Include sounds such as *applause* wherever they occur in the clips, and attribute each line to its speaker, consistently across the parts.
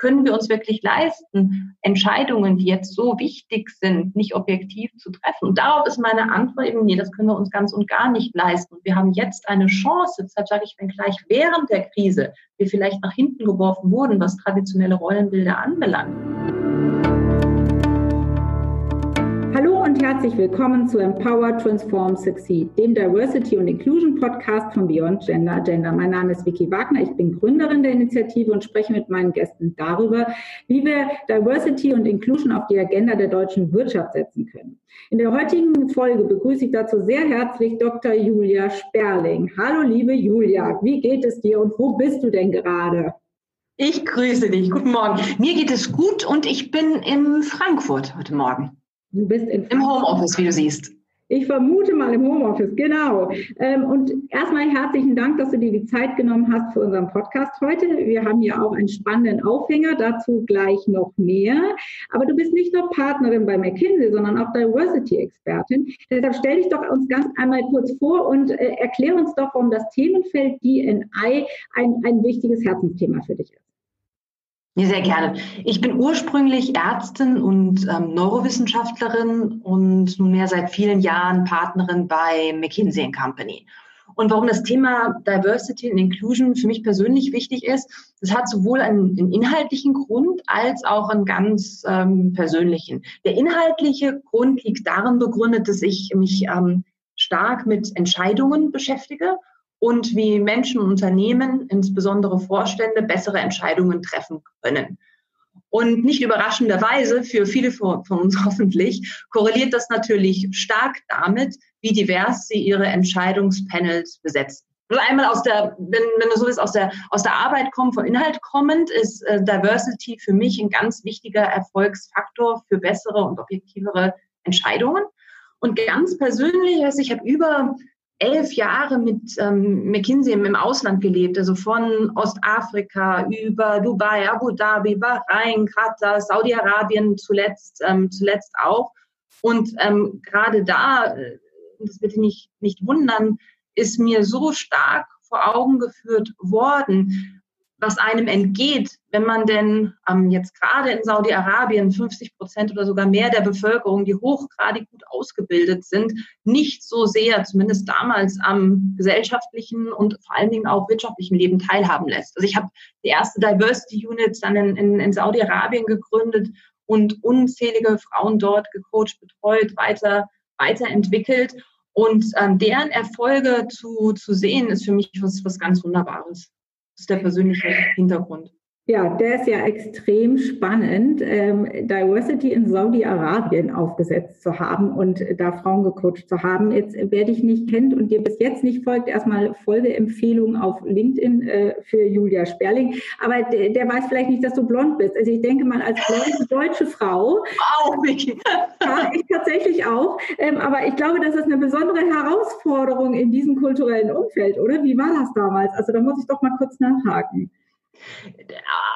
Speaker 1: können wir uns wirklich leisten, Entscheidungen, die jetzt so wichtig sind, nicht objektiv zu treffen? Und darauf ist meine Antwort eben, nee, das können wir uns ganz und gar nicht leisten. wir haben jetzt eine Chance, deshalb sage ich, wenn gleich während der Krise wir vielleicht nach hinten geworfen wurden, was traditionelle Rollenbilder anbelangt.
Speaker 2: Herzlich willkommen zu Empower, Transform, Succeed, dem Diversity und Inclusion Podcast von Beyond Gender Agenda. Mein Name ist Vicky Wagner, ich bin Gründerin der Initiative und spreche mit meinen Gästen darüber, wie wir Diversity und Inclusion auf die Agenda der deutschen Wirtschaft setzen können. In der heutigen Folge begrüße ich dazu sehr herzlich Dr. Julia Sperling. Hallo liebe Julia, wie geht es dir und wo bist du denn gerade?
Speaker 1: Ich grüße dich. Guten Morgen. Mir geht es gut und ich bin in Frankfurt heute Morgen.
Speaker 2: Du bist in
Speaker 1: im Homeoffice, wie du siehst.
Speaker 2: Ich vermute mal im Homeoffice, genau. Ähm, und erstmal herzlichen Dank, dass du dir die Zeit genommen hast für unseren Podcast heute. Wir haben hier auch einen spannenden Aufhänger, dazu gleich noch mehr. Aber du bist nicht nur Partnerin bei McKinsey, sondern auch Diversity-Expertin. Deshalb stell dich doch uns ganz einmal kurz vor und äh, erklär uns doch, warum das Themenfeld DNI ein, ein wichtiges Herzensthema für dich ist.
Speaker 1: Ja, sehr gerne. Ich bin ursprünglich Ärztin und ähm, Neurowissenschaftlerin und nunmehr seit vielen Jahren Partnerin bei McKinsey Company. Und warum das Thema Diversity und Inclusion für mich persönlich wichtig ist, das hat sowohl einen, einen inhaltlichen Grund als auch einen ganz ähm, persönlichen. Der inhaltliche Grund liegt darin begründet, dass ich mich ähm, stark mit Entscheidungen beschäftige und wie Menschen und Unternehmen, insbesondere Vorstände, bessere Entscheidungen treffen können. Und nicht überraschenderweise, für viele von uns *laughs* hoffentlich, korreliert das natürlich stark damit, wie divers sie ihre Entscheidungspanels besetzen. Also einmal aus der, wenn, wenn du so willst, aus der, aus der Arbeit kommen, vom Inhalt kommend, ist äh, Diversity für mich ein ganz wichtiger Erfolgsfaktor für bessere und objektivere Entscheidungen. Und ganz persönlich, also ich habe über elf Jahre mit ähm, McKinsey im Ausland gelebt, also von Ostafrika über Dubai, Abu Dhabi, Bahrain, Katar, Saudi-Arabien zuletzt, ähm, zuletzt auch. Und ähm, gerade da, äh, das bitte nicht, nicht wundern, ist mir so stark vor Augen geführt worden, was einem entgeht, wenn man denn ähm, jetzt gerade in Saudi-Arabien 50 Prozent oder sogar mehr der Bevölkerung, die hochgradig gut ausgebildet sind, nicht so sehr, zumindest damals, am gesellschaftlichen und vor allen Dingen auch wirtschaftlichen Leben teilhaben lässt. Also ich habe die erste Diversity Unit dann in, in, in Saudi-Arabien gegründet und unzählige Frauen dort gecoacht, betreut, weiter, weiterentwickelt. Und ähm, deren Erfolge zu, zu sehen, ist für mich was, was ganz Wunderbares ist der persönliche Hintergrund.
Speaker 2: Ja, der ist ja extrem spannend, ähm, Diversity in Saudi-Arabien aufgesetzt zu haben und da Frauen gecoacht zu haben. Jetzt, wer dich nicht kennt und dir bis jetzt nicht folgt, erstmal Folgeempfehlung auf LinkedIn äh, für Julia Sperling. Aber der, der, weiß vielleicht nicht, dass du blond bist. Also ich denke mal, als blonde deutsche Frau.
Speaker 1: Wow, Vicky. *laughs*
Speaker 2: Ja, ich tatsächlich auch. Ähm, aber ich glaube, das ist eine besondere Herausforderung in diesem kulturellen Umfeld, oder? Wie war das damals? Also da muss ich doch mal kurz nachhaken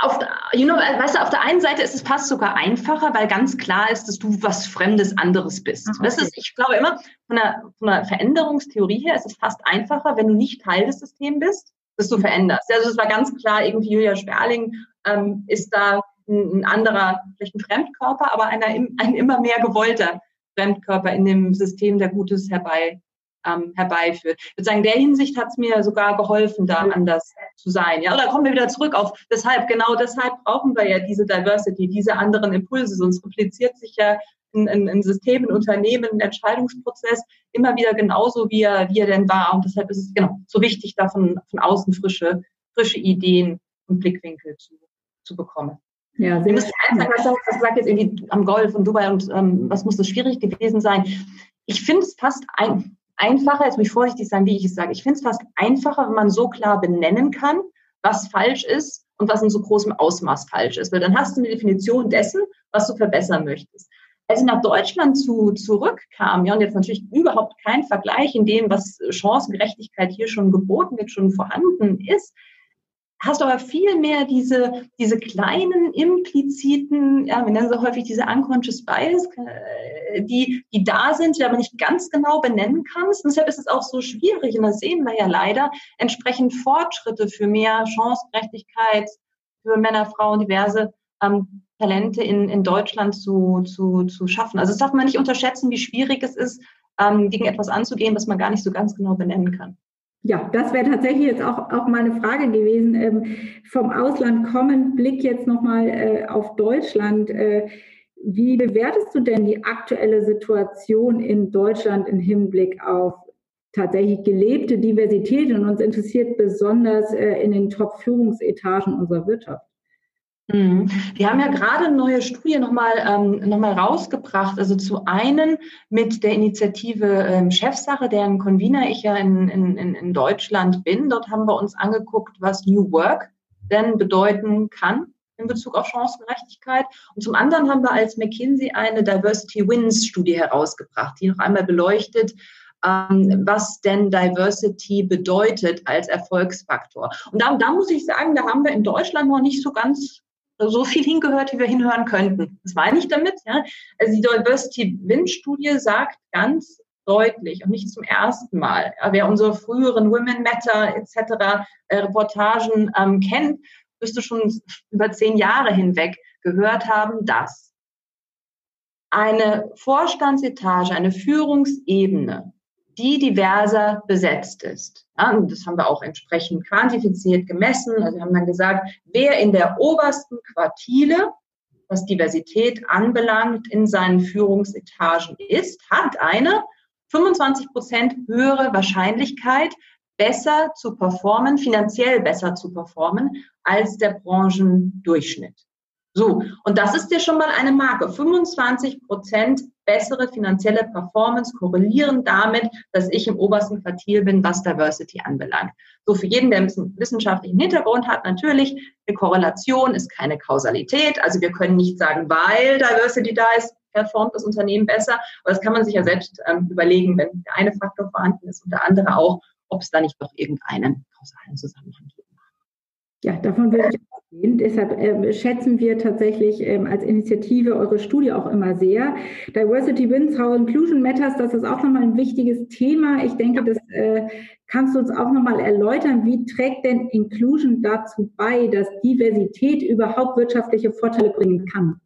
Speaker 1: auf, you know, weißt du, auf der einen Seite ist es fast sogar einfacher, weil ganz klar ist, dass du was Fremdes anderes bist. Okay. Das ist, ich glaube immer, von der, von der Veränderungstheorie her ist es fast einfacher, wenn du nicht Teil des Systems bist, dass du veränderst. Also es war ganz klar, irgendwie Julia Sperling ähm, ist da ein, ein, anderer, vielleicht ein Fremdkörper, aber einer, ein immer mehr gewollter Fremdkörper in dem System, der Gutes herbei ähm, herbeiführt. Ich würde sagen, in der Hinsicht hat es mir sogar geholfen, da anders zu sein. Ja, oder kommen wir wieder zurück auf deshalb, genau deshalb brauchen wir ja diese Diversity, diese anderen Impulse, sonst repliziert sich ja ein, ein, ein System, ein Unternehmen, ein Entscheidungsprozess immer wieder genauso, wie er, wie er denn war. Und deshalb ist es genau so wichtig, da von, von außen frische, frische Ideen und Blickwinkel zu, zu bekommen. Ja, sehr müssen einfach, was du gesagt jetzt irgendwie am Golf und Dubai und ähm, was muss das schwierig gewesen sein? Ich finde es fast ein, einfacher, jetzt muss ich vorsichtig sein, wie ich es sage, ich finde es fast einfacher, wenn man so klar benennen kann, was falsch ist und was in so großem Ausmaß falsch ist. Weil dann hast du eine Definition dessen, was du verbessern möchtest. Als ich nach Deutschland zu, zurückkam, ja, und jetzt natürlich überhaupt kein Vergleich in dem, was Chancengerechtigkeit hier schon geboten wird, schon vorhanden ist, hast du aber viel mehr diese, diese kleinen impliziten, ja, wir nennen sie häufig diese unconscious bias, äh, die, die da sind, die aber nicht ganz genau benennen kannst. Und deshalb ist es auch so schwierig, und das sehen wir ja leider, entsprechend Fortschritte für mehr Chancengerechtigkeit, für Männer, Frauen, diverse ähm, Talente in, in Deutschland zu, zu, zu schaffen. Also das darf man nicht unterschätzen, wie schwierig es ist, ähm, gegen etwas anzugehen, was man gar nicht so ganz genau benennen kann.
Speaker 2: Ja, das wäre tatsächlich jetzt auch, auch meine Frage gewesen. Ähm, vom Ausland kommen, Blick jetzt nochmal äh, auf Deutschland. Äh, wie bewertest du denn die aktuelle Situation in Deutschland im Hinblick auf tatsächlich gelebte Diversität? Und uns interessiert besonders äh, in den Top-Führungsetagen unserer Wirtschaft.
Speaker 1: Mhm. Wir haben ja gerade eine neue Studie nochmal ähm, noch rausgebracht. Also zu einen mit der Initiative ähm, Chefsache, deren Convener ich ja in, in, in Deutschland bin. Dort haben wir uns angeguckt, was New Work denn bedeuten kann in Bezug auf Chancengerechtigkeit. Und zum anderen haben wir als McKinsey eine Diversity Wins Studie herausgebracht, die noch einmal beleuchtet, ähm, was denn Diversity bedeutet als Erfolgsfaktor. Und da, da muss ich sagen, da haben wir in Deutschland noch nicht so ganz so viel hingehört, wie wir hinhören könnten. Das meine ich damit. Ja? Also die Diversity Win-Studie sagt ganz deutlich und nicht zum ersten Mal. Ja, wer unsere früheren Women Matter etc. Äh, Reportagen ähm, kennt, müsste schon über zehn Jahre hinweg gehört haben, dass eine Vorstandsetage, eine Führungsebene die diverser besetzt ist. Ja, und das haben wir auch entsprechend quantifiziert gemessen. Also wir haben dann gesagt, wer in der obersten Quartile, was Diversität anbelangt, in seinen Führungsetagen ist, hat eine 25 Prozent höhere Wahrscheinlichkeit, besser zu performen, finanziell besser zu performen als der Branchendurchschnitt. So, und das ist ja schon mal eine Marke. 25 Prozent bessere finanzielle Performance korrelieren damit, dass ich im obersten Quartil bin, was Diversity anbelangt. So, für jeden, der ein bisschen wissenschaftlichen Hintergrund hat, natürlich, eine Korrelation ist keine Kausalität. Also wir können nicht sagen, weil Diversity da ist, performt das Unternehmen besser. Aber das kann man sich ja selbst ähm, überlegen, wenn der eine Faktor vorhanden ist und der andere auch, ob es da nicht doch irgendeinen kausalen Zusammenhang gibt.
Speaker 2: Ja, davon würde ich ausgehen. Deshalb äh, schätzen wir tatsächlich ähm, als Initiative eure Studie auch immer sehr. Diversity wins, how inclusion matters, das ist auch nochmal ein wichtiges Thema. Ich denke, das äh, kannst du uns auch nochmal erläutern. Wie trägt denn Inclusion dazu bei, dass Diversität überhaupt wirtschaftliche Vorteile bringen kann?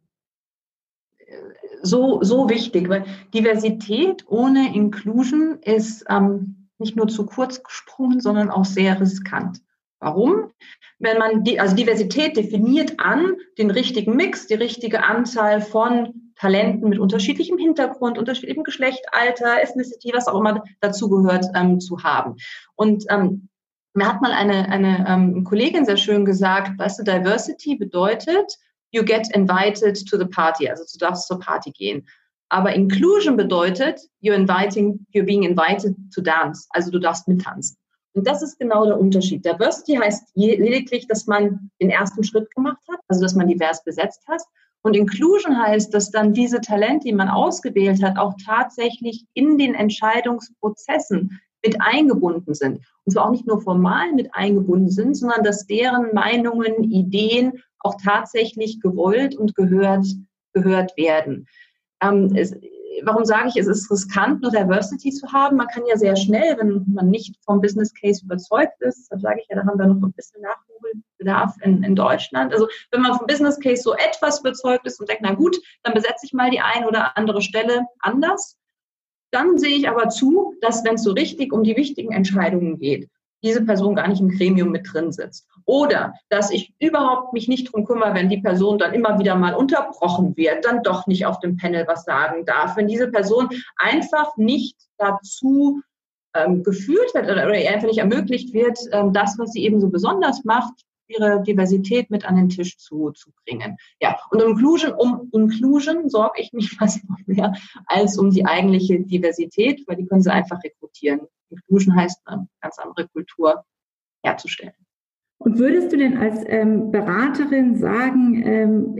Speaker 1: So, so wichtig, weil Diversität ohne Inclusion ist ähm, nicht nur zu kurz gesprungen, sondern auch sehr riskant. Warum? Wenn man die, also Diversität definiert an den richtigen Mix, die richtige Anzahl von Talenten mit unterschiedlichem Hintergrund, unterschiedlichem Geschlecht, Alter, Ethnicity, was auch immer dazugehört, ähm, zu haben. Und ähm, mir hat mal eine, eine ähm, Kollegin sehr schön gesagt, weißt du, Diversity bedeutet, you get invited to the party, also du darfst zur Party gehen. Aber Inclusion bedeutet, you're inviting, you're being invited to dance, also du darfst mittanzen. Und das ist genau der Unterschied. Diversity heißt lediglich, dass man den ersten Schritt gemacht hat, also dass man divers besetzt hat. Und Inclusion heißt, dass dann diese Talente, die man ausgewählt hat, auch tatsächlich in den Entscheidungsprozessen mit eingebunden sind. Und zwar auch nicht nur formal mit eingebunden sind, sondern dass deren Meinungen, Ideen auch tatsächlich gewollt und gehört, gehört werden. Ähm, es, warum sage ich, es ist riskant, nur Diversity zu haben? Man kann ja sehr schnell, wenn man nicht vom Business Case überzeugt ist, dann sage ich ja, da haben wir noch ein bisschen Nachholbedarf in, in Deutschland. Also wenn man vom Business Case so etwas überzeugt ist und denkt, na gut, dann besetze ich mal die ein oder andere Stelle anders. Dann sehe ich aber zu, dass wenn es so richtig um die wichtigen Entscheidungen geht, diese Person gar nicht im Gremium mit drin sitzt. Oder dass ich überhaupt mich nicht drum kümmere, wenn die Person dann immer wieder mal unterbrochen wird, dann doch nicht auf dem Panel was sagen darf. Wenn diese Person einfach nicht dazu ähm, geführt wird oder, oder einfach nicht ermöglicht wird, ähm, das, was sie eben so besonders macht, ihre Diversität mit an den Tisch zu, zu bringen. Ja, und Inclusion, um Inclusion sorge ich mich *laughs* fast noch mehr als um die eigentliche Diversität, weil die können sie einfach rekrutieren. Inclusion heißt, eine ganz andere Kultur herzustellen.
Speaker 2: Und würdest du denn als ähm, Beraterin sagen, ähm,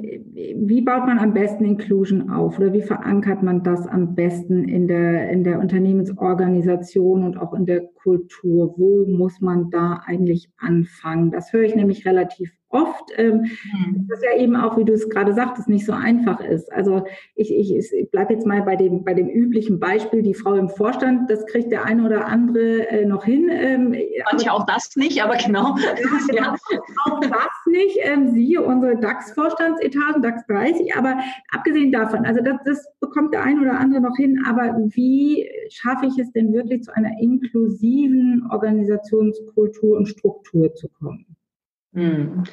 Speaker 2: wie baut man am besten Inclusion auf oder wie verankert man das am besten in der, in der Unternehmensorganisation und auch in der Kultur? Wo muss man da eigentlich anfangen? Das höre ich nämlich relativ oft, ähm, mhm. das ja eben auch, wie du es gerade sagtest, nicht so einfach ist. Also ich, ich, ich bleibe jetzt mal bei dem, bei dem üblichen Beispiel, die Frau im Vorstand, das kriegt der eine oder andere äh, noch hin.
Speaker 1: Ähm, Manche auch das nicht, aber genau. *laughs*
Speaker 2: Ja, genau. Auch das nicht. Ähm, siehe unsere DAX-Vorstandsetagen, DAX 30, aber abgesehen davon, also das, das bekommt der eine oder andere noch hin, aber wie schaffe ich es denn wirklich zu einer inklusiven Organisationskultur und Struktur zu kommen?
Speaker 1: Hm.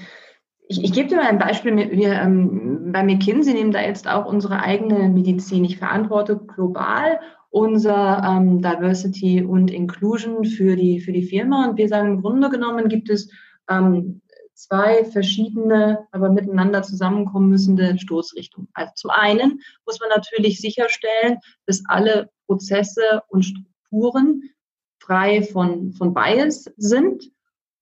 Speaker 1: Ich, ich gebe dir mal ein Beispiel. Wir, ähm, bei McKinsey nehmen da jetzt auch unsere eigene Medizin. Ich verantworte global unser ähm, Diversity und Inclusion für die, für die Firma. Und wir sagen, im Grunde genommen gibt es ähm, zwei verschiedene, aber miteinander zusammenkommen müssende Stoßrichtungen. Also zum einen muss man natürlich sicherstellen, dass alle Prozesse und Strukturen frei von, von Bias sind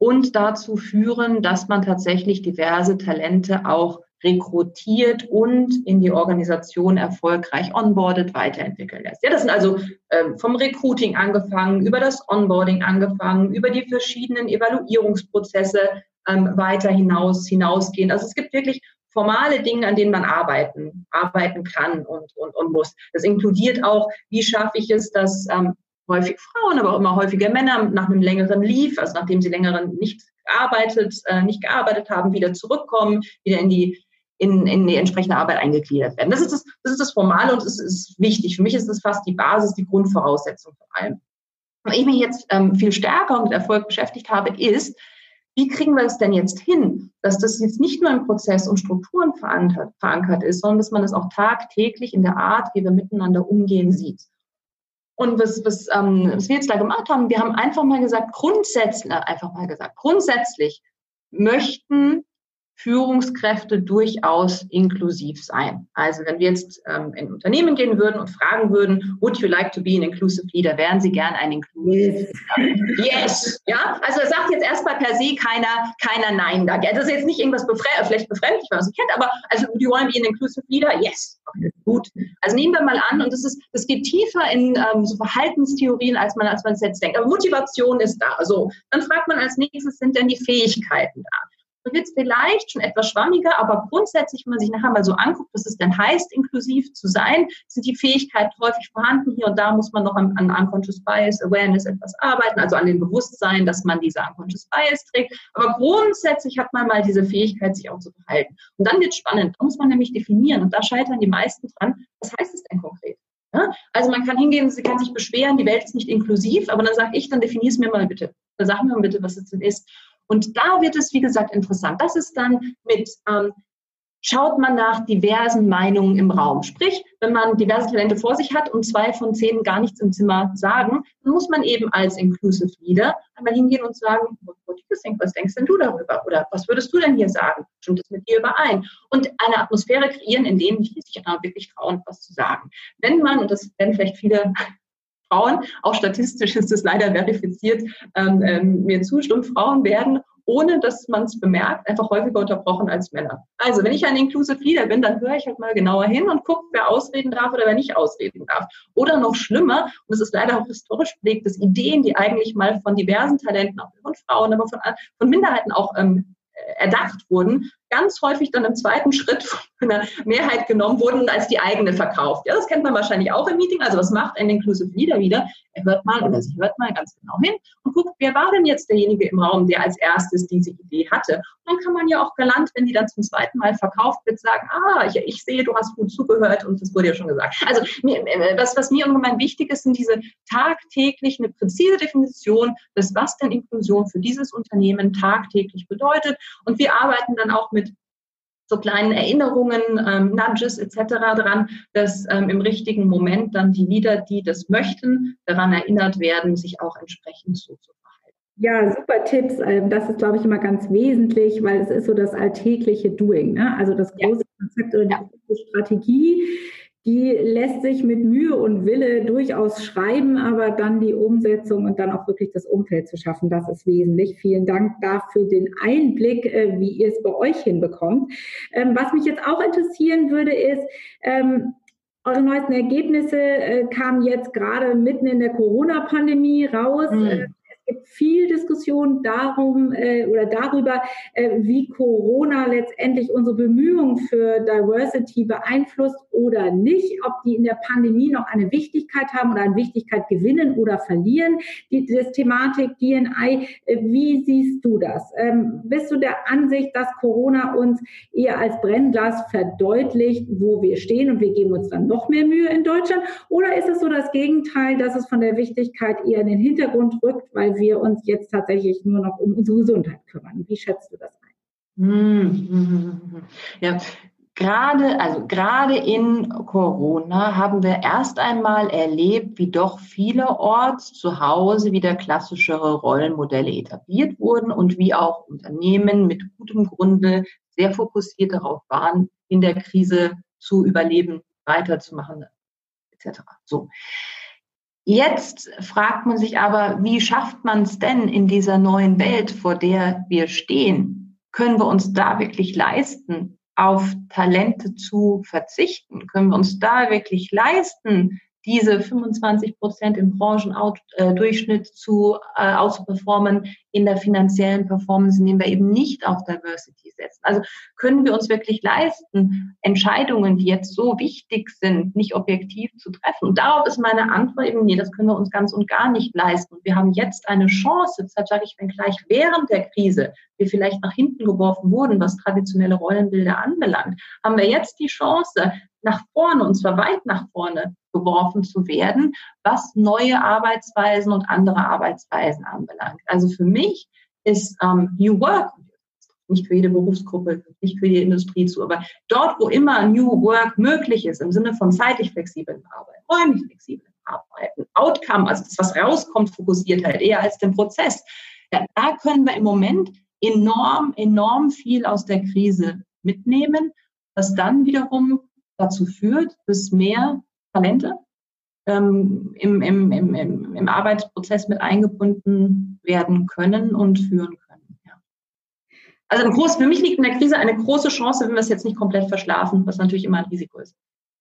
Speaker 1: und dazu führen, dass man tatsächlich diverse Talente auch rekrutiert und in die Organisation erfolgreich onboardet, weiterentwickeln lässt. Ja, das sind also ähm, vom Recruiting angefangen, über das Onboarding angefangen, über die verschiedenen Evaluierungsprozesse ähm, weiter hinaus, hinausgehen. Also es gibt wirklich formale Dinge, an denen man arbeiten, arbeiten kann und, und, und muss. Das inkludiert auch, wie schaffe ich es, dass ähm, häufig Frauen, aber auch immer häufiger Männer nach einem längeren Leave, also nachdem sie längeren nicht gearbeitet, äh, nicht gearbeitet haben, wieder zurückkommen, wieder in die in, in die entsprechende Arbeit eingegliedert werden. Das ist das, das ist das Formale und es ist wichtig. Für mich ist das fast die Basis, die Grundvoraussetzung vor allem. Was ich mich jetzt ähm, viel stärker mit Erfolg beschäftigt habe, ist, wie kriegen wir es denn jetzt hin, dass das jetzt nicht nur in Prozess und Strukturen verankert, verankert ist, sondern dass man es auch tagtäglich in der Art, wie wir miteinander umgehen, sieht. Und was, was, ähm, was wir jetzt da gemacht haben, wir haben einfach mal gesagt, grundsätzlich, äh, einfach mal gesagt, grundsätzlich möchten Führungskräfte durchaus inklusiv sein. Also wenn wir jetzt ähm, in Unternehmen gehen würden und fragen würden, would you like to be an inclusive leader, wären Sie gern ein inclusive yes. yes. Ja, also da sagt jetzt erstmal per se keiner, keiner Nein da. Das ist jetzt nicht irgendwas befre vielleicht befremdlich, was man kennt, aber also do you want to be an inclusive leader? Yes. Okay, gut. Also nehmen wir mal an, und das ist, das geht tiefer in ähm, so Verhaltenstheorien, als man, als man es jetzt denkt. Aber Motivation ist da. Also dann fragt man als nächstes, sind denn die Fähigkeiten da? Wird es vielleicht schon etwas schwammiger, aber grundsätzlich, wenn man sich nachher mal so anguckt, was es denn heißt, inklusiv zu sein, sind die Fähigkeiten häufig vorhanden. Hier und da muss man noch an, an Unconscious Bias Awareness etwas arbeiten, also an dem Bewusstsein, dass man diese Unconscious Bias trägt. Aber grundsätzlich hat man mal diese Fähigkeit, sich auch zu verhalten. Und dann wird spannend. Da muss man nämlich definieren. Und da scheitern die meisten dran. Was heißt es denn konkret? Also man kann hingehen, sie kann sich beschweren, die Welt ist nicht inklusiv, aber dann sage ich, dann definier es mir mal bitte. Dann sag mir mal bitte, was es denn ist. Und da wird es, wie gesagt, interessant. Das ist dann mit, ähm, schaut man nach diversen Meinungen im Raum. Sprich, wenn man diverse Talente vor sich hat und zwei von zehn gar nichts im Zimmer sagen, dann muss man eben als Inclusive Leader einmal hingehen und sagen, what do you think? was denkst denn du darüber? Oder was würdest du denn hier sagen? Stimmt es mit dir überein? Und eine Atmosphäre kreieren, in denen sich wirklich trauen, was zu sagen. Wenn man, und das werden vielleicht viele Frauen, auch statistisch ist es leider verifiziert, ähm, ähm, mir zustimmen, Frauen werden ohne dass man es bemerkt, einfach häufiger unterbrochen als Männer. Also wenn ich ein Inclusive Leader bin, dann höre ich halt mal genauer hin und gucke, wer ausreden darf oder wer nicht ausreden darf. Oder noch schlimmer, und es ist leider auch historisch belegt, dass Ideen, die eigentlich mal von diversen Talenten, auch von Frauen, aber von, von Minderheiten auch ähm, erdacht wurden, ganz häufig dann im zweiten Schritt von einer Mehrheit genommen wurden und als die eigene verkauft. Ja, das kennt man wahrscheinlich auch im Meeting. Also was macht ein Inclusive Leader wieder? Er hört mal oder sie hört mal ganz genau hin und guckt, wer war denn jetzt derjenige im Raum, der als erstes diese Idee hatte. Und dann kann man ja auch galant, wenn die dann zum zweiten Mal verkauft wird, sagen, ah, ich, ich sehe, du hast gut zugehört und das wurde ja schon gesagt. Also äh, was, was mir ungemein wichtig ist, sind diese tagtäglich eine präzise Definition des, was denn Inklusion für dieses Unternehmen tagtäglich bedeutet. Und wir arbeiten dann auch mit so kleinen Erinnerungen, ähm, Nudges etc. dran, dass ähm, im richtigen Moment dann die Lieder, die das möchten, daran erinnert werden, sich auch entsprechend so zu verhalten.
Speaker 2: Ja, super Tipps. Ähm, das ist, glaube ich, immer ganz wesentlich, weil es ist so das alltägliche Doing. Ne? Also das große ja. Konzept oder die ja. Strategie die lässt sich mit Mühe und Wille durchaus schreiben, aber dann die Umsetzung und dann auch wirklich das Umfeld zu schaffen, das ist wesentlich. Vielen Dank dafür den Einblick, äh, wie ihr es bei euch hinbekommt. Ähm, was mich jetzt auch interessieren würde, ist, ähm, eure neuesten Ergebnisse äh, kamen jetzt gerade mitten in der Corona-Pandemie raus. Mhm. Gibt viel Diskussion darum äh, oder darüber, äh, wie Corona letztendlich unsere Bemühungen für Diversity beeinflusst oder nicht, ob die in der Pandemie noch eine Wichtigkeit haben oder an Wichtigkeit gewinnen oder verlieren. Die, das Thematik DNI, äh, wie siehst du das? Ähm, bist du der Ansicht, dass Corona uns eher als Brennglas verdeutlicht, wo wir stehen und wir geben uns dann noch mehr Mühe in Deutschland? Oder ist es so das Gegenteil, dass es von der Wichtigkeit eher in den Hintergrund rückt, weil wir uns jetzt tatsächlich nur noch um unsere Gesundheit kümmern? Wie schätzt du das ein?
Speaker 1: Hm. Ja, Gerade, also gerade in Corona haben wir erst einmal erlebt, wie doch vielerorts zu Hause wieder klassischere Rollenmodelle etabliert wurden und wie auch Unternehmen mit gutem Grunde sehr fokussiert darauf waren, in der Krise zu überleben, weiterzumachen, etc. So. Jetzt fragt man sich aber, wie schafft man es denn in dieser neuen Welt, vor der wir stehen? Können wir uns da wirklich leisten, auf Talente zu verzichten? Können wir uns da wirklich leisten, diese 25 Prozent im Branchendurchschnitt zu äh, auszuperformen in der finanziellen Performance, indem wir eben nicht auf Diversity setzen. Also können wir uns wirklich leisten, Entscheidungen, die jetzt so wichtig sind, nicht objektiv zu treffen? Und darauf ist meine Antwort eben, nee, das können wir uns ganz und gar nicht leisten. Wir haben jetzt eine Chance, deshalb sage ich, wenn gleich während der Krise wir vielleicht nach hinten geworfen wurden, was traditionelle Rollenbilder anbelangt, haben wir jetzt die Chance, nach vorne, und zwar weit nach vorne geworfen zu werden, was neue Arbeitsweisen und andere Arbeitsweisen anbelangt. Also für mich ist ähm, New Work nicht für jede Berufsgruppe, nicht für jede Industrie zu, aber dort, wo immer New Work möglich ist, im Sinne von zeitlich flexiblen Arbeiten, räumlich flexiblen Arbeiten, Outcome, also das, was rauskommt, fokussiert halt eher als den Prozess. Ja, da können wir im Moment enorm, enorm viel aus der Krise mitnehmen, was dann wiederum dazu führt, dass mehr Talente ähm, im, im, im, im, Arbeitsprozess mit eingebunden werden können und führen können. Ja. Also ein groß, für mich liegt in der Krise eine große Chance, wenn wir es jetzt nicht komplett verschlafen, was natürlich immer ein Risiko ist.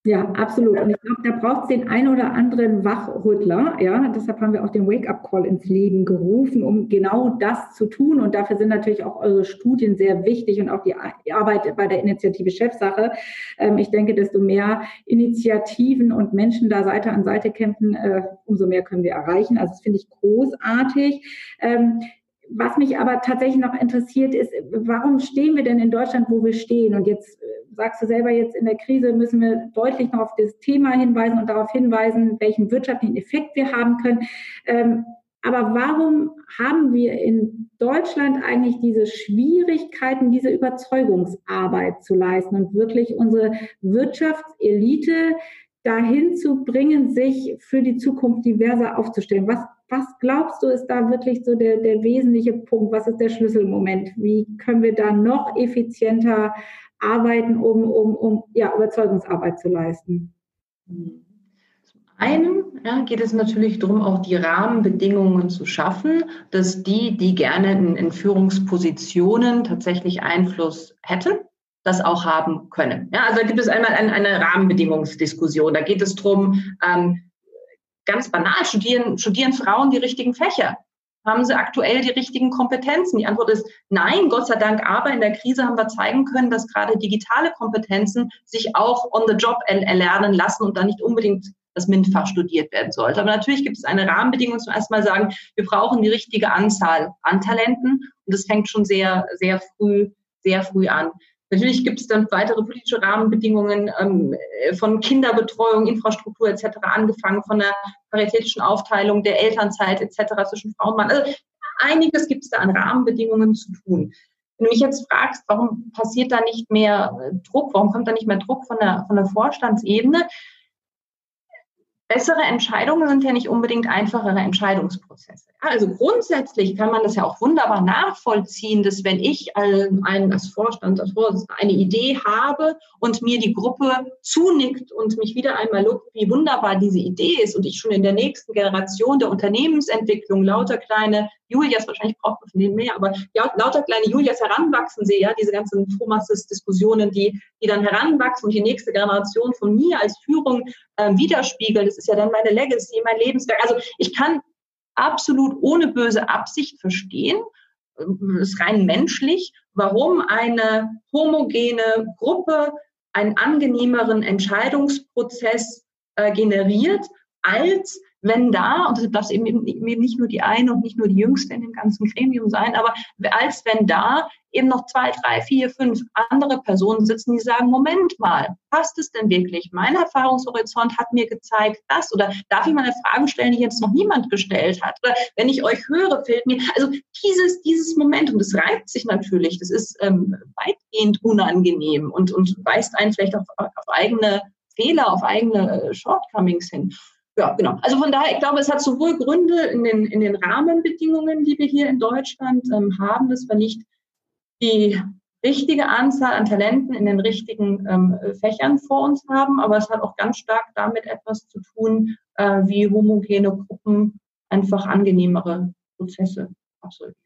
Speaker 2: Ja, absolut. Und ich glaube, da braucht es den ein oder anderen Wachrüttler. Ja, deshalb haben wir auch den Wake-up-Call ins Leben gerufen, um genau das zu tun. Und dafür sind natürlich auch eure Studien sehr wichtig und auch die Arbeit bei der Initiative Chefsache. Ähm, ich denke, desto mehr Initiativen und Menschen da Seite an Seite kämpfen, äh, umso mehr können wir erreichen. Also das finde ich großartig. Was mich aber tatsächlich noch interessiert ist, warum stehen wir denn in Deutschland, wo wir stehen? Und jetzt äh, sagst du selber, jetzt in der Krise müssen wir deutlich noch auf das Thema hinweisen und darauf hinweisen, welchen wirtschaftlichen Effekt wir haben können. Ähm, aber warum haben wir in Deutschland eigentlich diese Schwierigkeiten, diese Überzeugungsarbeit zu leisten und wirklich unsere Wirtschaftselite dahin zu bringen, sich für die Zukunft diverser aufzustellen? Was was glaubst du, ist da wirklich so der, der wesentliche Punkt? Was ist der Schlüsselmoment? Wie können wir da noch effizienter arbeiten, um, um, um ja, Überzeugungsarbeit zu leisten?
Speaker 1: Zum einen ja, geht es natürlich darum, auch die Rahmenbedingungen zu schaffen, dass die, die gerne in, in Führungspositionen tatsächlich Einfluss hätten, das auch haben können. Ja, also da gibt es einmal eine, eine Rahmenbedingungsdiskussion. Da geht es darum, ähm, ganz banal, studieren, studieren Frauen die richtigen Fächer? Haben sie aktuell die richtigen Kompetenzen? Die Antwort ist nein, Gott sei Dank. Aber in der Krise haben wir zeigen können, dass gerade digitale Kompetenzen sich auch on the job erlernen lassen und da nicht unbedingt das MINT-Fach studiert werden sollte. Aber natürlich gibt es eine Rahmenbedingung, zum ersten Mal sagen, wir brauchen die richtige Anzahl an Talenten. Und das fängt schon sehr, sehr früh, sehr früh an. Natürlich gibt es dann weitere politische Rahmenbedingungen ähm, von Kinderbetreuung, Infrastruktur etc., angefangen von der paritätischen Aufteilung der Elternzeit etc. zwischen Frau und Mann. Also einiges gibt es da an Rahmenbedingungen zu tun. Wenn du mich jetzt fragst, warum passiert da nicht mehr Druck, warum kommt da nicht mehr Druck von der, von der Vorstandsebene, bessere Entscheidungen sind ja nicht unbedingt einfachere Entscheidungsprozesse. Also grundsätzlich kann man das ja auch wunderbar nachvollziehen, dass wenn ich ein, als Vorstand, als Vorsitzender eine Idee habe und mir die Gruppe zunickt und mich wieder einmal lobt, wie wunderbar diese Idee ist und ich schon in der nächsten Generation der Unternehmensentwicklung lauter kleine Julias, wahrscheinlich braucht man von denen mehr, aber lauter kleine Julias heranwachsen sehe, ja, diese ganzen Thomas-Diskussionen, die, die dann heranwachsen und die nächste Generation von mir als Führung äh, widerspiegeln. Das ist ja dann meine Legacy, mein Lebenswerk. Also ich kann absolut ohne böse Absicht verstehen, das äh, ist rein menschlich, warum eine homogene Gruppe einen angenehmeren Entscheidungsprozess äh, generiert, als wenn da, und das darf eben, eben nicht nur die eine und nicht nur die Jüngste in dem ganzen Gremium sein, aber als wenn da eben noch zwei, drei, vier, fünf andere Personen sitzen, die sagen, Moment mal, passt es denn wirklich? Mein Erfahrungshorizont hat mir gezeigt, das oder darf ich mal eine Frage stellen, die jetzt noch niemand gestellt hat? Oder wenn ich euch höre, fällt mir, also dieses, dieses Momentum, das reibt sich natürlich, das ist ähm, weitgehend unangenehm und, und weist einen vielleicht auf, auf eigene Fehler, auf eigene äh, Shortcomings hin ja, genau. Also von daher, ich glaube, es hat sowohl Gründe in den, in den Rahmenbedingungen, die wir hier in Deutschland ähm, haben, dass wir nicht die richtige Anzahl an Talenten in den richtigen ähm, Fächern vor uns haben, aber es hat auch ganz stark damit etwas zu tun, äh, wie homogene Gruppen einfach angenehmere Prozesse absolvieren.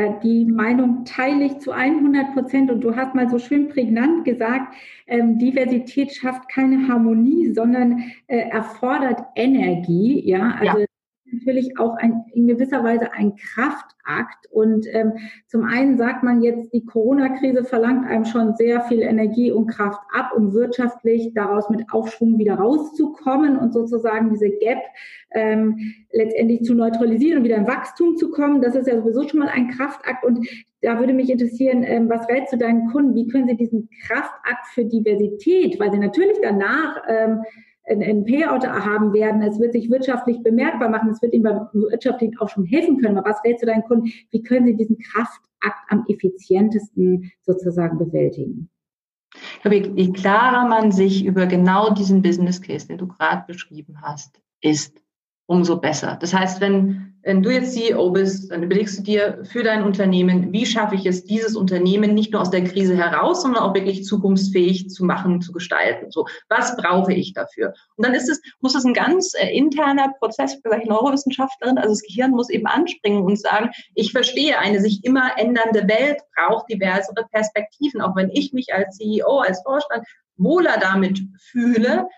Speaker 2: Äh, die Meinung teile ich zu 100 Prozent und du hast mal so schön prägnant gesagt, ähm, Diversität schafft keine Harmonie, sondern äh, erfordert Energie. Ja, also ja natürlich auch ein, in gewisser Weise ein Kraftakt. Und ähm, zum einen sagt man jetzt, die Corona-Krise verlangt einem schon sehr viel Energie und Kraft ab, um wirtschaftlich daraus mit Aufschwung wieder rauszukommen und sozusagen diese Gap ähm, letztendlich zu neutralisieren und wieder in Wachstum zu kommen. Das ist ja sowieso schon mal ein Kraftakt. Und da würde mich interessieren, ähm, was rätst du deinen Kunden? Wie können sie diesen Kraftakt für Diversität, weil sie natürlich danach ähm, ein Payout haben werden. Es wird sich wirtschaftlich bemerkbar machen. Es wird ihnen beim Wirtschaftlichen auch schon helfen können. Aber was rätst du deinen Kunden? Wie können sie diesen Kraftakt am effizientesten sozusagen bewältigen?
Speaker 1: Ich glaube, je klarer man sich über genau diesen Business Case, den du gerade beschrieben hast, ist, umso besser. Das heißt, wenn wenn du jetzt CEO bist, dann überlegst du dir für dein Unternehmen, wie schaffe ich es, dieses Unternehmen nicht nur aus der Krise heraus, sondern auch wirklich zukunftsfähig zu machen, zu gestalten. So, was brauche ich dafür? Und dann ist es, muss es ein ganz äh, interner Prozess, vielleicht Neurowissenschaftlerin, also das Gehirn muss eben anspringen und sagen, ich verstehe, eine sich immer ändernde Welt braucht diversere Perspektiven, auch wenn ich mich als CEO, als Vorstand wohler damit fühle,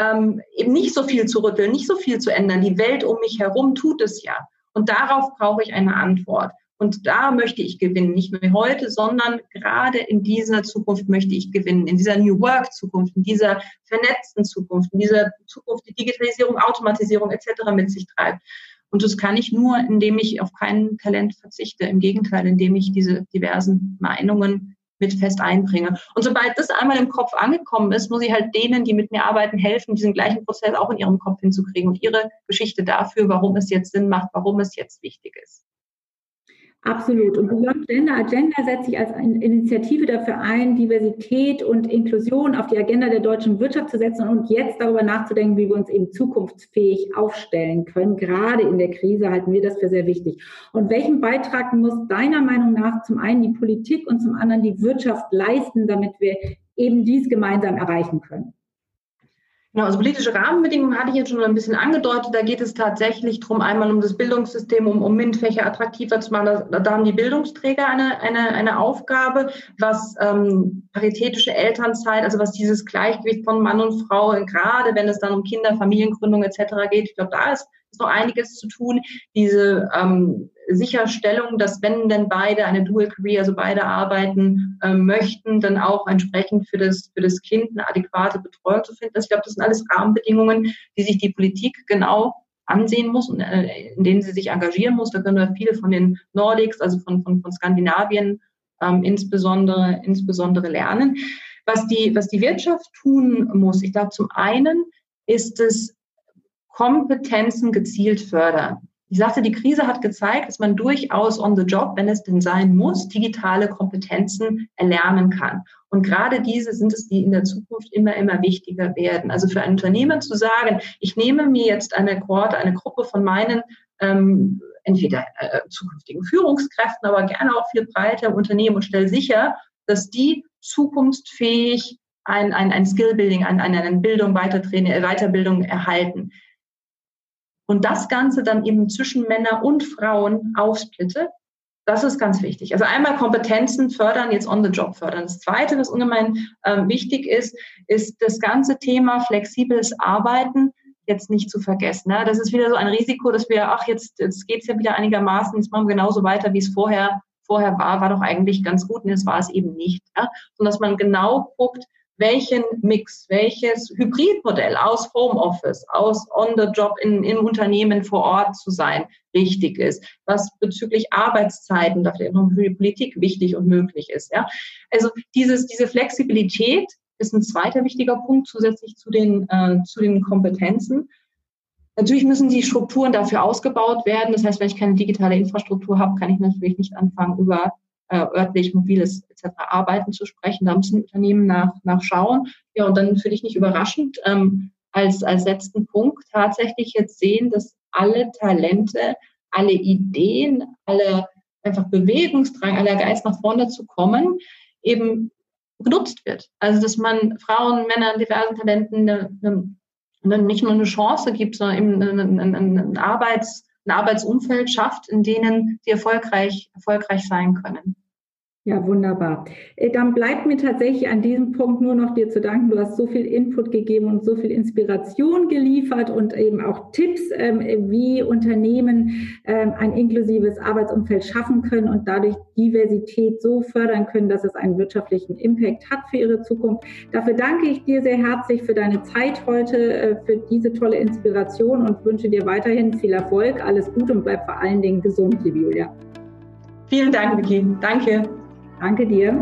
Speaker 1: ähm, eben nicht so viel zu rütteln, nicht so viel zu ändern. Die Welt um mich herum tut es ja. Und darauf brauche ich eine Antwort. Und da möchte ich gewinnen, nicht nur heute, sondern gerade in dieser Zukunft möchte ich gewinnen, in dieser New Work Zukunft, in dieser vernetzten Zukunft, in dieser Zukunft, die Digitalisierung, Automatisierung etc. mit sich treibt. Und das kann ich nur, indem ich auf kein Talent verzichte. Im Gegenteil, indem ich diese diversen Meinungen mit fest einbringe. Und sobald das einmal im Kopf angekommen ist, muss ich halt denen, die mit mir arbeiten, helfen, diesen gleichen Prozess auch in ihrem Kopf hinzukriegen und ihre Geschichte dafür, warum es jetzt Sinn macht, warum es jetzt wichtig ist.
Speaker 2: Absolut. Und Beyond Gender Agenda setzt sich als eine Initiative dafür ein, Diversität und Inklusion auf die Agenda der deutschen Wirtschaft zu setzen und jetzt darüber nachzudenken, wie wir uns eben zukunftsfähig aufstellen können. Gerade in der Krise halten wir das für sehr wichtig. Und welchen Beitrag muss deiner Meinung nach zum einen die Politik und zum anderen die Wirtschaft leisten, damit wir eben dies gemeinsam erreichen können?
Speaker 1: Genau, also politische Rahmenbedingungen hatte ich jetzt schon ein bisschen angedeutet. Da geht es tatsächlich darum, einmal um das Bildungssystem, um, um MINT-Fächer attraktiver zu machen. Da, da, haben die Bildungsträger eine, eine, eine Aufgabe, was ähm, paritätische Elternzeit, also was dieses Gleichgewicht von Mann und Frau, gerade wenn es dann um Kinder, Familiengründung etc. geht. Ich glaube, da ist, noch einiges zu tun. Diese ähm, Sicherstellung, dass wenn denn beide eine Dual Career, also beide arbeiten äh, möchten, dann auch entsprechend für das, für das Kind eine adäquate Betreuung zu finden. Also ich glaube, das sind alles Rahmenbedingungen, die sich die Politik genau ansehen muss und äh, in denen sie sich engagieren muss. Da können wir viele von den Nordics, also von, von, von Skandinavien ähm, insbesondere, insbesondere lernen. Was die, was die Wirtschaft tun muss, ich glaube, zum einen ist es Kompetenzen gezielt fördern. Ich sagte, die Krise hat gezeigt, dass man durchaus on the job, wenn es denn sein muss, digitale Kompetenzen erlernen kann. Und gerade diese sind es, die in der Zukunft immer, immer wichtiger werden. Also für ein Unternehmen zu sagen, ich nehme mir jetzt eine Kohorte, eine Gruppe von meinen ähm, entweder äh, zukünftigen Führungskräften, aber gerne auch viel breiter Unternehmen und stelle sicher, dass die zukunftsfähig ein, ein, ein Skillbuilding, eine, eine Bildung, Weiterbildung erhalten und das Ganze dann eben zwischen Männer und Frauen aufsplitte, das ist ganz wichtig. Also einmal Kompetenzen fördern, jetzt on the job fördern. Das Zweite, was ungemein ähm, wichtig ist, ist das ganze Thema flexibles Arbeiten jetzt nicht zu vergessen. Ne? Das ist wieder so ein Risiko, dass wir, ach, jetzt, jetzt geht es ja wieder einigermaßen, jetzt machen wir genauso weiter, wie es vorher, vorher war, war doch eigentlich ganz gut und jetzt war es eben nicht. Ja? Sondern dass man genau guckt, welchen Mix, welches Hybridmodell aus Homeoffice, aus On-the-Job im Unternehmen vor Ort zu sein, richtig ist, was bezüglich Arbeitszeiten, da für die Politik wichtig und möglich ist. Ja? Also dieses, diese Flexibilität ist ein zweiter wichtiger Punkt zusätzlich zu den, äh, zu den Kompetenzen. Natürlich müssen die Strukturen dafür ausgebaut werden. Das heißt, wenn ich keine digitale Infrastruktur habe, kann ich natürlich nicht anfangen, über äh, örtlich, mobiles etc. Arbeiten zu sprechen. Da müssen Unternehmen nach, nachschauen. Ja, und dann finde ich nicht überraschend, ähm, als, als letzten Punkt tatsächlich jetzt sehen, dass alle Talente, alle Ideen, alle einfach Bewegungsdrang, aller Geist nach vorne zu kommen, eben genutzt wird. Also dass man Frauen, Männern, diversen Talenten eine, eine, nicht nur eine Chance gibt, sondern eben ein, ein, ein, Arbeits, ein Arbeitsumfeld schafft, in denen sie erfolgreich, erfolgreich sein können.
Speaker 2: Ja, wunderbar. Äh, dann bleibt mir tatsächlich an diesem Punkt nur noch dir zu danken. Du hast so viel Input gegeben und so viel Inspiration geliefert und eben auch Tipps, ähm, wie Unternehmen ähm, ein inklusives Arbeitsumfeld schaffen können und dadurch Diversität so fördern können, dass es einen wirtschaftlichen Impact hat für ihre Zukunft. Dafür danke ich dir sehr herzlich für deine Zeit heute, äh, für diese tolle Inspiration und wünsche dir weiterhin viel Erfolg, alles Gute und bleib vor allen Dingen gesund, liebe Julia.
Speaker 1: Vielen Dank, Vicky. Danke.
Speaker 2: Danke dir.